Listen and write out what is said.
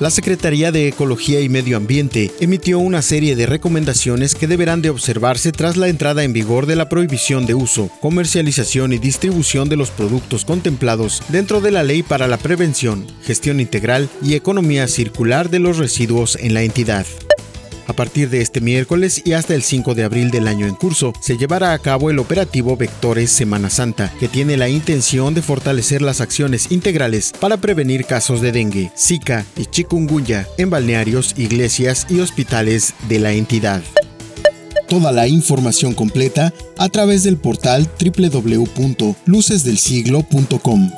La Secretaría de Ecología y Medio Ambiente emitió una serie de recomendaciones que deberán de observarse tras la entrada en vigor de la prohibición de uso, comercialización y distribución de los productos contemplados dentro de la Ley para la Prevención, Gestión Integral y Economía Circular de los Residuos en la entidad. A partir de este miércoles y hasta el 5 de abril del año en curso, se llevará a cabo el operativo Vectores Semana Santa, que tiene la intención de fortalecer las acciones integrales para prevenir casos de dengue, zika y chikungunya en balnearios, iglesias y hospitales de la entidad. Toda la información completa a través del portal www.lucesdelsiglo.com.